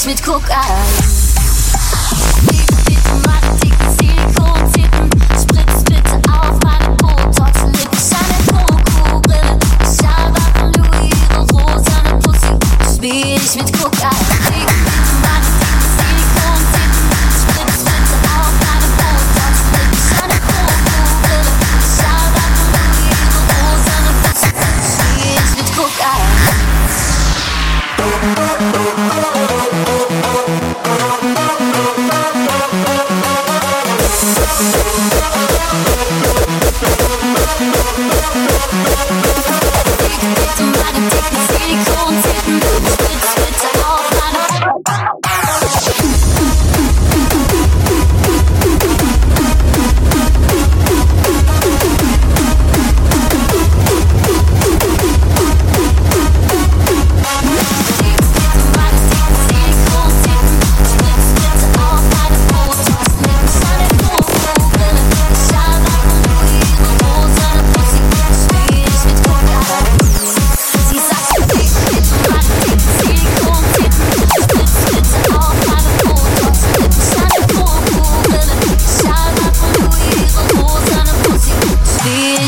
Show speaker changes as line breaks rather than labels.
Partys mit Cook Eyes.